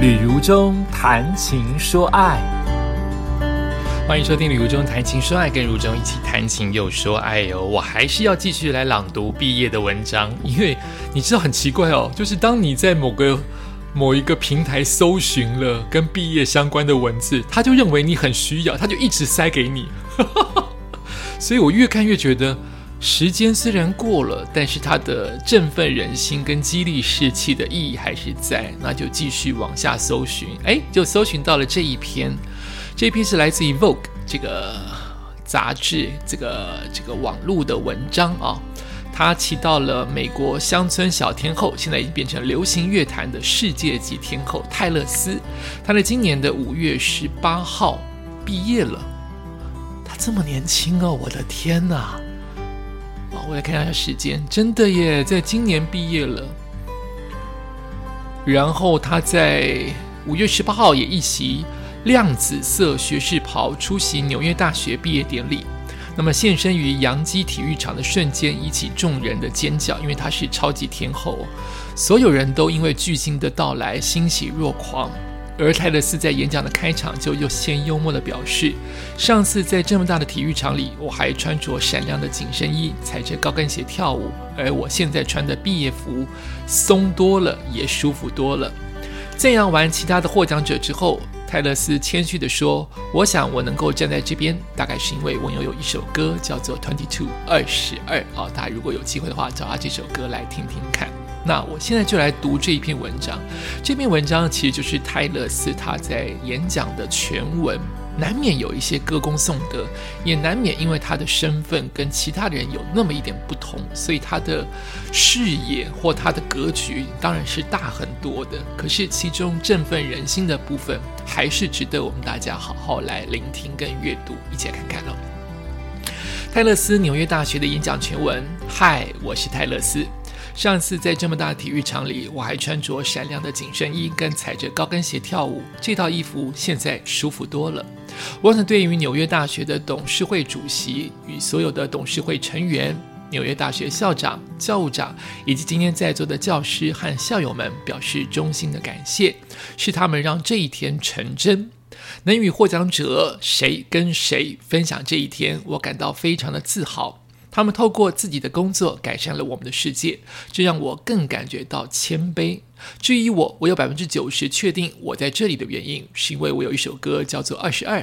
旅如中谈情说爱，欢迎收听《旅如中谈情说爱》，跟如中一起谈情又说爱哦。我还是要继续来朗读毕业的文章，因为你知道很奇怪哦，就是当你在某个 某一个平台搜寻了跟毕业相关的文字，他就认为你很需要，他就一直塞给你。所以我越看越觉得。时间虽然过了，但是它的振奋人心跟激励士气的意义还是在。那就继续往下搜寻，哎，就搜寻到了这一篇。这一篇是来自于《Vogue》这个杂志，这个这个网络的文章啊。他提到了美国乡村小天后，现在已经变成流行乐坛的世界级天后泰勒斯。她在今年的五月十八号毕业了。她这么年轻哦，我的天哪！我来看一下时间，真的耶，在今年毕业了。然后他在五月十八号也一袭亮紫色学士袍出席纽约大学毕业典礼。那么现身于洋基体育场的瞬间，引起众人的尖叫，因为他是超级天后，所有人都因为巨星的到来欣喜若狂。而泰勒斯在演讲的开场就又先幽默地表示：“上次在这么大的体育场里，我还穿着闪亮的紧身衣，踩着高跟鞋跳舞，而我现在穿的毕业服松多了，也舒服多了。”赞扬完其他的获奖者之后，泰勒斯谦虚地说：“我想我能够站在这边，大概是因为我拥有一首歌叫做《Twenty Two 二十二》啊，大家如果有机会的话，找他这首歌来听听看。”那我现在就来读这一篇文章。这篇文章其实就是泰勒斯他在演讲的全文，难免有一些歌功颂德，也难免因为他的身份跟其他人有那么一点不同，所以他的视野或他的格局当然是大很多的。可是其中振奋人心的部分，还是值得我们大家好好来聆听跟阅读，一起来看看哦。泰勒斯纽约大学的演讲全文。嗨，我是泰勒斯。上次在这么大体育场里，我还穿着闪亮的紧身衣，跟踩着高跟鞋跳舞。这套衣服现在舒服多了。我想对于纽约大学的董事会主席与所有的董事会成员、纽约大学校长、教务长以及今天在座的教师和校友们表示衷心的感谢，是他们让这一天成真。能与获奖者谁跟谁分享这一天，我感到非常的自豪。他们透过自己的工作改善了我们的世界，这让我更感觉到谦卑。至于我，我有百分之九十确定我在这里的原因，是因为我有一首歌叫做《二十二》。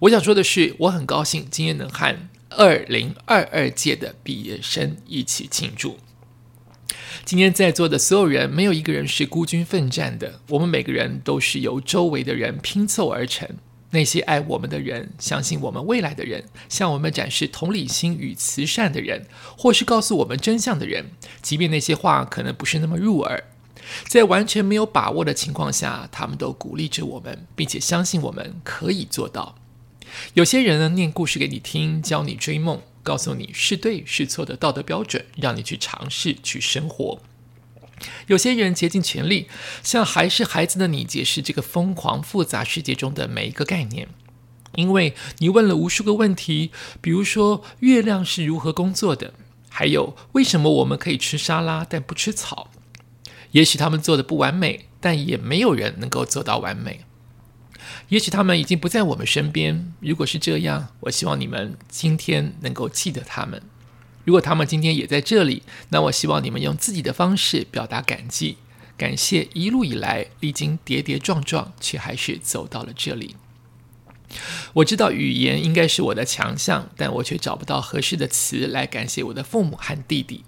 我想说的是，我很高兴今天能和二零二二届的毕业生一起庆祝。今天在座的所有人，没有一个人是孤军奋战的，我们每个人都是由周围的人拼凑而成。那些爱我们的人，相信我们未来的人，向我们展示同理心与慈善的人，或是告诉我们真相的人，即便那些话可能不是那么入耳，在完全没有把握的情况下，他们都鼓励着我们，并且相信我们可以做到。有些人呢，念故事给你听，教你追梦，告诉你是对是错的道德标准，让你去尝试去生活。有些人竭尽全力，向还是孩子的你解释这个疯狂复杂世界中的每一个概念，因为你问了无数个问题，比如说月亮是如何工作的，还有为什么我们可以吃沙拉但不吃草。也许他们做的不完美，但也没有人能够做到完美。也许他们已经不在我们身边，如果是这样，我希望你们今天能够记得他们。如果他们今天也在这里，那我希望你们用自己的方式表达感激，感谢一路以来历经跌跌撞撞，却还是走到了这里。我知道语言应该是我的强项，但我却找不到合适的词来感谢我的父母和弟弟，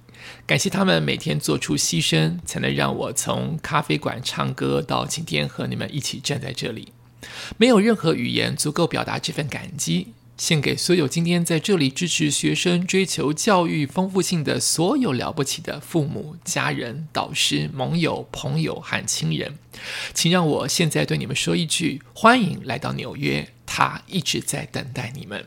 感谢他们每天做出牺牲，才能让我从咖啡馆唱歌到今天和你们一起站在这里。没有任何语言足够表达这份感激。献给所有今天在这里支持学生追求教育丰富性的所有了不起的父母、家人、导师、盟友、朋友和亲人，请让我现在对你们说一句：欢迎来到纽约，他一直在等待你们。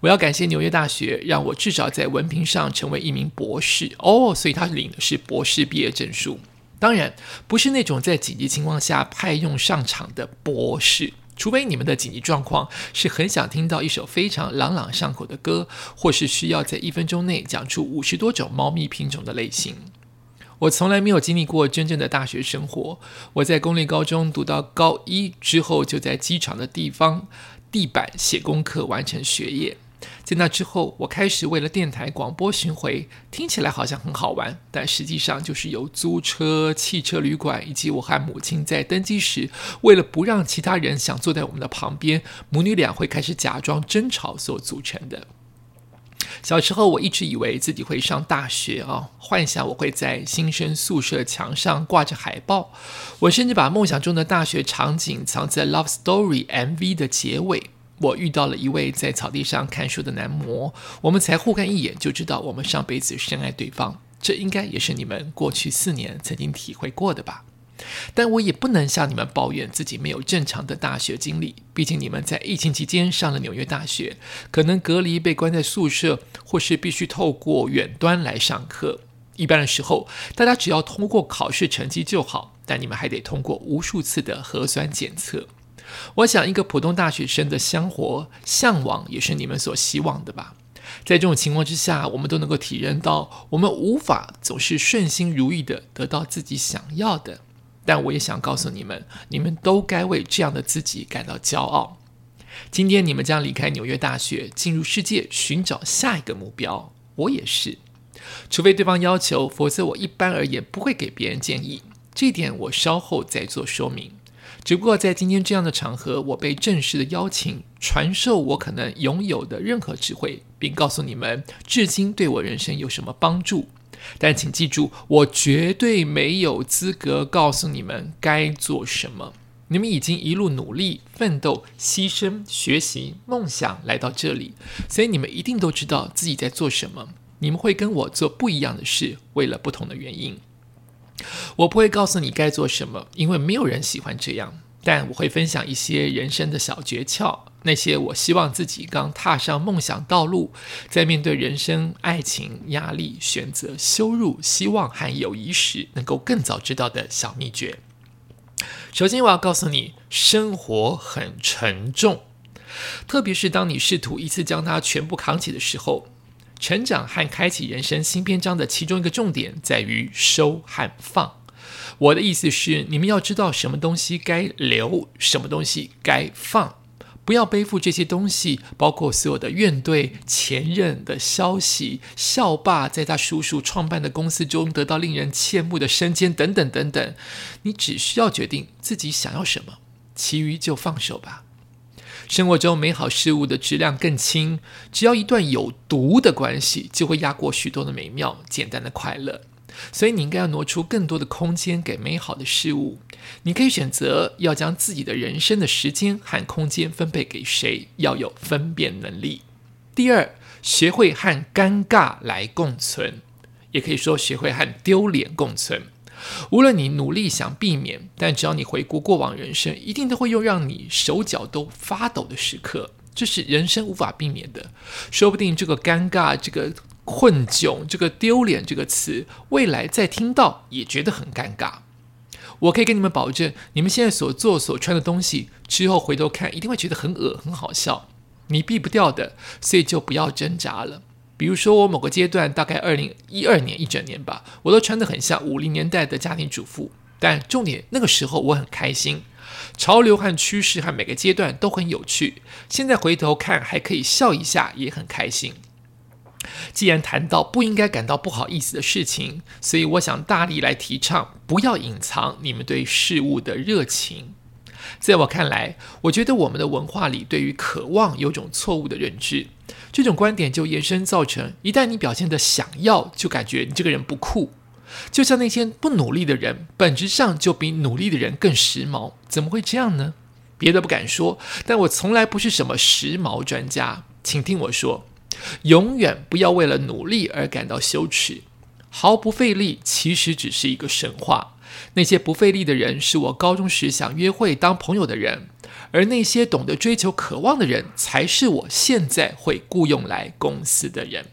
我要感谢纽约大学，让我至少在文凭上成为一名博士哦，所以他领的是博士毕业证书，当然不是那种在紧急情况下派用上场的博士。除非你们的紧急状况是很想听到一首非常朗朗上口的歌，或是需要在一分钟内讲出五十多种猫咪品种的类型。我从来没有经历过真正的大学生活。我在公立高中读到高一之后，就在机场的地方地板写功课，完成学业。在那之后，我开始为了电台广播巡回，听起来好像很好玩，但实际上就是由租车、汽车旅馆以及我和母亲在登机时，为了不让其他人想坐在我们的旁边，母女俩会开始假装争吵所组成的。小时候，我一直以为自己会上大学啊，幻想我会在新生宿舍墙上挂着海报。我甚至把梦想中的大学场景藏在《Love Story》MV 的结尾。我遇到了一位在草地上看书的男模，我们才互看一眼就知道我们上辈子深爱对方。这应该也是你们过去四年曾经体会过的吧？但我也不能向你们抱怨自己没有正常的大学经历，毕竟你们在疫情期间上了纽约大学，可能隔离被关在宿舍，或是必须透过远端来上课。一般的时候，大家只要通过考试成绩就好，但你们还得通过无数次的核酸检测。我想，一个普通大学生的生活向往，也是你们所希望的吧？在这种情况之下，我们都能够体认到，我们无法总是顺心如意的得到自己想要的。但我也想告诉你们，你们都该为这样的自己感到骄傲。今天你们将离开纽约大学，进入世界，寻找下一个目标。我也是，除非对方要求，否则我一般而言不会给别人建议。这点我稍后再做说明。只不过在今天这样的场合，我被正式的邀请，传授我可能拥有的任何智慧，并告诉你们，至今对我人生有什么帮助。但请记住，我绝对没有资格告诉你们该做什么。你们已经一路努力、奋斗、牺牲、学习、梦想来到这里，所以你们一定都知道自己在做什么。你们会跟我做不一样的事，为了不同的原因。我不会告诉你该做什么，因为没有人喜欢这样。但我会分享一些人生的小诀窍，那些我希望自己刚踏上梦想道路，在面对人生、爱情、压力、选择、羞辱、希望和友谊时，能够更早知道的小秘诀。首先，我要告诉你，生活很沉重，特别是当你试图一次将它全部扛起的时候。成长和开启人生新篇章的其中一个重点在于收和放。我的意思是，你们要知道什么东西该留，什么东西该放，不要背负这些东西，包括所有的怨怼、前任的消息、校霸在他叔叔创办的公司中得到令人羡慕的升迁等等等等。你只需要决定自己想要什么，其余就放手吧。生活中美好事物的质量更轻，只要一段有毒的关系，就会压过许多的美妙、简单的快乐。所以你应该要挪出更多的空间给美好的事物。你可以选择要将自己的人生的时间和空间分配给谁，要有分辨能力。第二，学会和尴尬来共存，也可以说学会和丢脸共存。无论你努力想避免，但只要你回顾过往人生，一定都会有让你手脚都发抖的时刻，这是人生无法避免的。说不定这个尴尬、这个困窘、这个丢脸这个词，未来再听到也觉得很尴尬。我可以跟你们保证，你们现在所做所穿的东西，之后回头看一定会觉得很恶很好笑。你避不掉的，所以就不要挣扎了。比如说，我某个阶段，大概二零一二年一整年吧，我都穿得很像五零年代的家庭主妇。但重点，那个时候我很开心，潮流和趋势和每个阶段都很有趣。现在回头看，还可以笑一下，也很开心。既然谈到不应该感到不好意思的事情，所以我想大力来提倡，不要隐藏你们对事物的热情。在我看来，我觉得我们的文化里对于渴望有种错误的认知。这种观点就延伸造成，一旦你表现的想要，就感觉你这个人不酷。就像那些不努力的人，本质上就比努力的人更时髦。怎么会这样呢？别的不敢说，但我从来不是什么时髦专家。请听我说，永远不要为了努力而感到羞耻。毫不费力其实只是一个神话。那些不费力的人，是我高中时想约会当朋友的人。而那些懂得追求、渴望的人，才是我现在会雇佣来公司的人。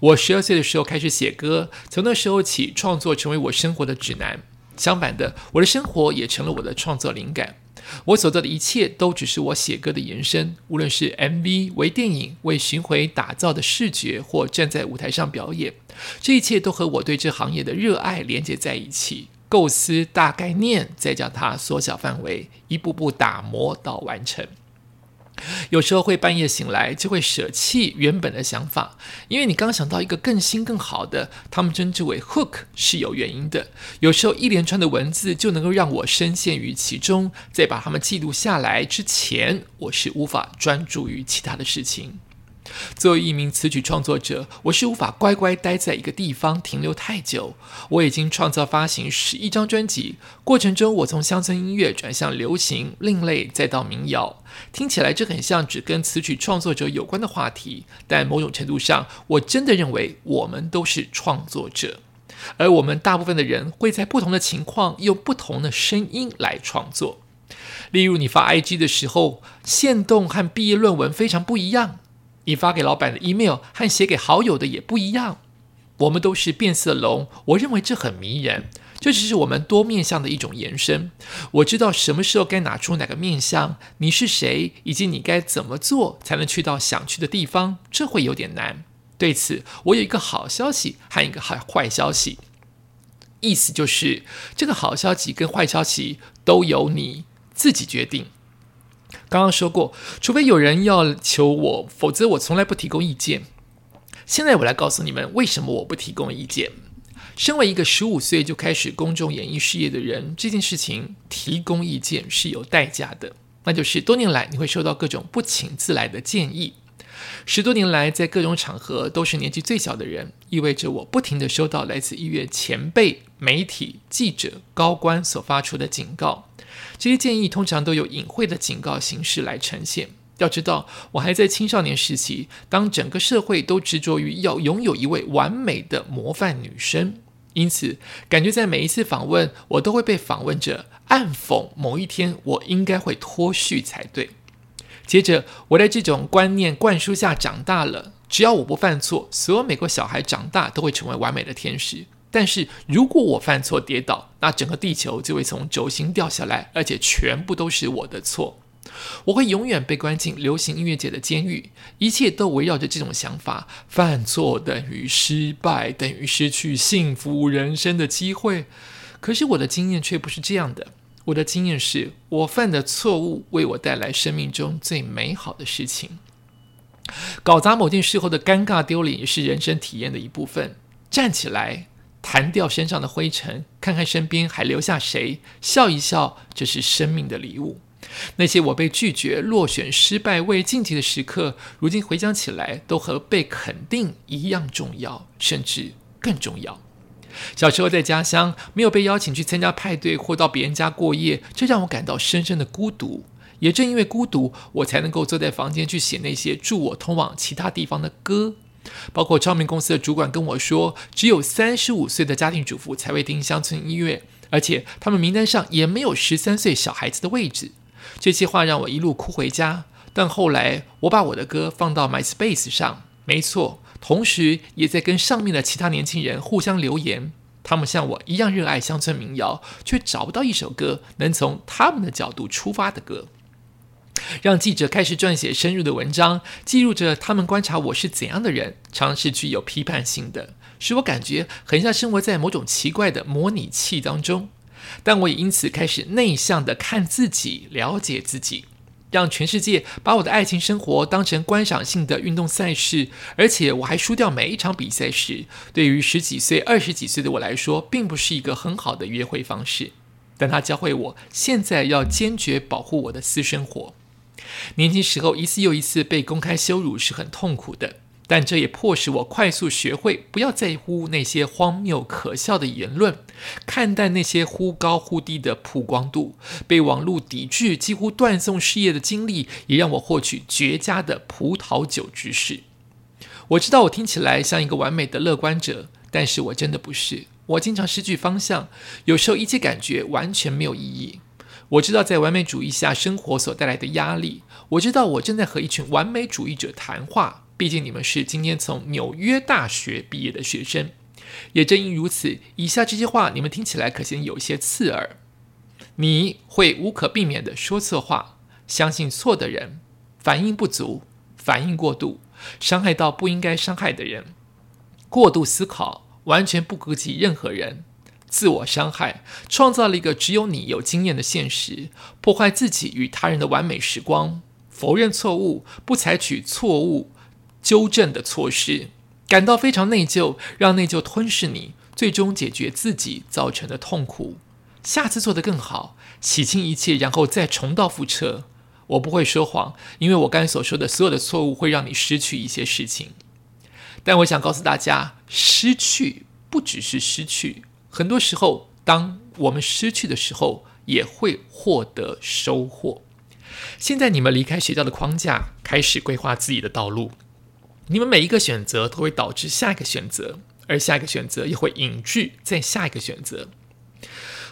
我十二岁的时候开始写歌，从那时候起，创作成为我生活的指南。相反的，我的生活也成了我的创作灵感。我所做的一切都只是我写歌的延伸，无论是 MV、为电影、为巡回打造的视觉，或站在舞台上表演，这一切都和我对这行业的热爱连接在一起。构思大概念，再将它缩小范围，一步步打磨到完成。有时候会半夜醒来，就会舍弃原本的想法，因为你刚想到一个更新更好的。他们称之为 hook 是有原因的。有时候一连串的文字就能够让我深陷于其中，在把它们记录下来之前，我是无法专注于其他的事情。作为一名词曲创作者，我是无法乖乖待在一个地方停留太久。我已经创造发行十一张专辑，过程中我从乡村音乐转向流行、另类，再到民谣。听起来这很像只跟词曲创作者有关的话题，但某种程度上，我真的认为我们都是创作者，而我们大部分的人会在不同的情况用不同的声音来创作。例如，你发 IG 的时候，线动和毕业论文非常不一样。你发给老板的 email 和写给好友的也不一样。我们都是变色龙，我认为这很迷人。这只是我们多面相的一种延伸。我知道什么时候该拿出哪个面相，你是谁，以及你该怎么做才能去到想去的地方，这会有点难。对此，我有一个好消息和一个坏坏消息。意思就是，这个好消息跟坏消息都由你自己决定。刚刚说过，除非有人要求我，否则我从来不提供意见。现在我来告诉你们，为什么我不提供意见。身为一个十五岁就开始公众演艺事业的人，这件事情提供意见是有代价的，那就是多年来你会收到各种不请自来的建议。十多年来，在各种场合都是年纪最小的人，意味着我不停的收到来自医院前辈、媒体、记者、高官所发出的警告。这些建议通常都有隐晦的警告形式来呈现。要知道，我还在青少年时期，当整个社会都执着于要拥有一位完美的模范女生，因此感觉在每一次访问，我都会被访问者暗讽某一天我应该会脱序才对。接着，我在这种观念灌输下长大了，只要我不犯错，所有美国小孩长大都会成为完美的天使。但是如果我犯错跌倒，那整个地球就会从轴心掉下来，而且全部都是我的错。我会永远被关进流行音乐界的监狱，一切都围绕着这种想法：犯错等于失败，等于失去幸福人生的机会。可是我的经验却不是这样的，我的经验是我犯的错误为我带来生命中最美好的事情。搞砸某件事后的尴尬丢脸也是人生体验的一部分。站起来。弹掉身上的灰尘，看看身边还留下谁，笑一笑，这是生命的礼物。那些我被拒绝、落选、失败、未晋级的时刻，如今回想起来，都和被肯定一样重要，甚至更重要。小时候在家乡，没有被邀请去参加派对或到别人家过夜，这让我感到深深的孤独。也正因为孤独，我才能够坐在房间去写那些助我通往其他地方的歌。包括唱片公司的主管跟我说，只有三十五岁的家庭主妇才会听乡村音乐，而且他们名单上也没有十三岁小孩子的位置。这些话让我一路哭回家。但后来我把我的歌放到 MySpace 上，没错，同时也在跟上面的其他年轻人互相留言。他们像我一样热爱乡村民谣，却找不到一首歌能从他们的角度出发的歌。让记者开始撰写深入的文章，记录着他们观察我是怎样的人，常是具有批判性的，使我感觉很像生活在某种奇怪的模拟器当中。但我也因此开始内向的看自己，了解自己，让全世界把我的爱情生活当成观赏性的运动赛事，而且我还输掉每一场比赛时，对于十几岁、二十几岁的我来说，并不是一个很好的约会方式。但他教会我，现在要坚决保护我的私生活。年轻时候一次又一次被公开羞辱是很痛苦的，但这也迫使我快速学会不要在乎那些荒谬可笑的言论，看待那些忽高忽低的曝光度。被网络抵制、几乎断送事业的经历，也让我获取绝佳的葡萄酒知识。我知道我听起来像一个完美的乐观者，但是我真的不是。我经常失去方向，有时候一切感觉完全没有意义。我知道在完美主义下生活所带来的压力。我知道我正在和一群完美主义者谈话，毕竟你们是今天从纽约大学毕业的学生。也正因如此，以下这些话你们听起来可先有些刺耳。你会无可避免的说错话，相信错的人，反应不足，反应过度，伤害到不应该伤害的人，过度思考，完全不顾及任何人，自我伤害，创造了一个只有你有经验的现实，破坏自己与他人的完美时光，否认错误，不采取错误纠正的措施，感到非常内疚，让内疚吞噬你，最终解决自己造成的痛苦。下次做得更好，洗清一切，然后再重蹈覆辙。我不会说谎，因为我刚才所说的所有的错误会让你失去一些事情。但我想告诉大家，失去不只是失去，很多时候，当我们失去的时候，也会获得收获。现在你们离开学校的框架，开始规划自己的道路。你们每一个选择都会导致下一个选择，而下一个选择又会引致再下一个选择。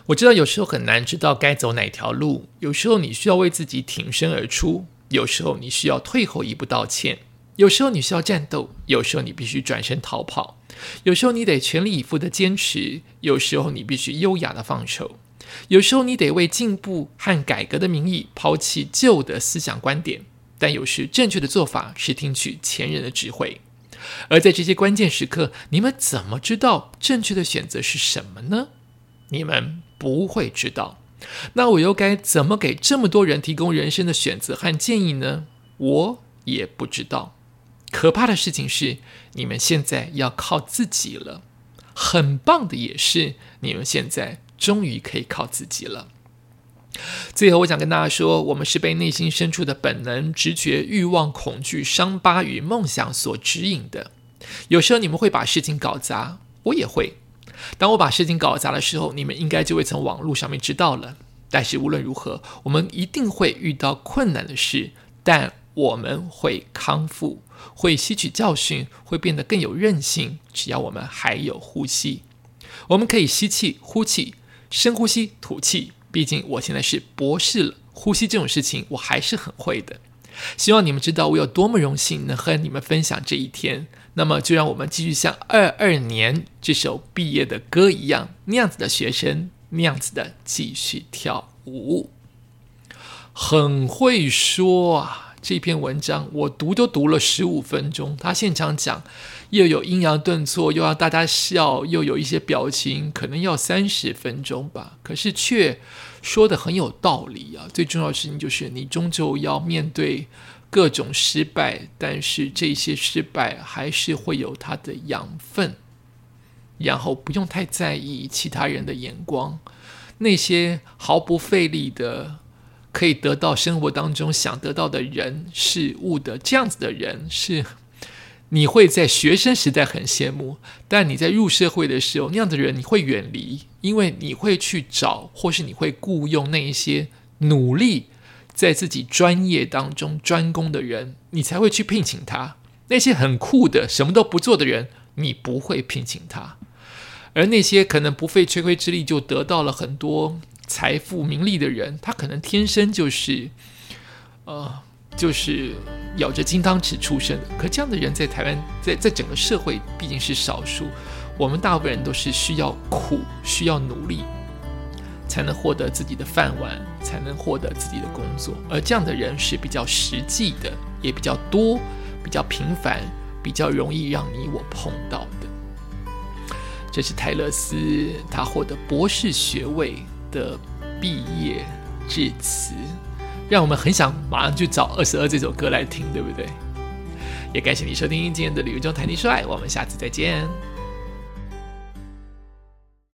我知道有时候很难知道该走哪条路，有时候你需要为自己挺身而出，有时候你需要退后一步道歉，有时候你需要战斗，有时候你必须转身逃跑，有时候你得全力以赴的坚持，有时候你必须优雅的放手，有时候你得为进步和改革的名义抛弃旧的思想观点，但有时正确的做法是听取前人的智慧。而在这些关键时刻，你们怎么知道正确的选择是什么呢？你们。不会知道，那我又该怎么给这么多人提供人生的选择和建议呢？我也不知道。可怕的事情是，你们现在要靠自己了。很棒的也是，你们现在终于可以靠自己了。最后，我想跟大家说，我们是被内心深处的本能、直觉、欲望、恐惧、伤疤与梦想所指引的。有时候你们会把事情搞砸，我也会。当我把事情搞砸的时候，你们应该就会从网络上面知道了。但是无论如何，我们一定会遇到困难的事，但我们会康复，会吸取教训，会变得更有韧性。只要我们还有呼吸，我们可以吸气、呼气，深呼吸、吐气。毕竟我现在是博士了，呼吸这种事情我还是很会的。希望你们知道我有多么荣幸能和你们分享这一天。那么，就让我们继续像二二年这首毕业的歌一样，那样子的学生，那样子的继续跳舞。很会说啊！这篇文章我读都读了十五分钟。他现场讲，又有阴阳顿挫，又要大家笑，又有一些表情，可能要三十分钟吧。可是却说的很有道理啊！最重要的事情就是，你终究要面对。各种失败，但是这些失败还是会有它的养分，然后不用太在意其他人的眼光。那些毫不费力的可以得到生活当中想得到的人事物的这样子的人，是你会在学生时代很羡慕，但你在入社会的时候，那样的人你会远离，因为你会去找，或是你会雇佣那一些努力。在自己专业当中专攻的人，你才会去聘请他；那些很酷的什么都不做的人，你不会聘请他。而那些可能不费吹灰之力就得到了很多财富名利的人，他可能天生就是，呃，就是咬着金汤匙出生的。可这样的人在台湾，在在整个社会毕竟是少数。我们大部分人都是需要苦，需要努力。才能获得自己的饭碗，才能获得自己的工作，而这样的人是比较实际的，也比较多，比较频繁，比较容易让你我碰到的。这是泰勒斯他获得博士学位的毕业致辞，让我们很想马上去找《二十二》这首歌来听，对不对？也感谢你收听今天的旅游中谈情说爱，我们下次再见。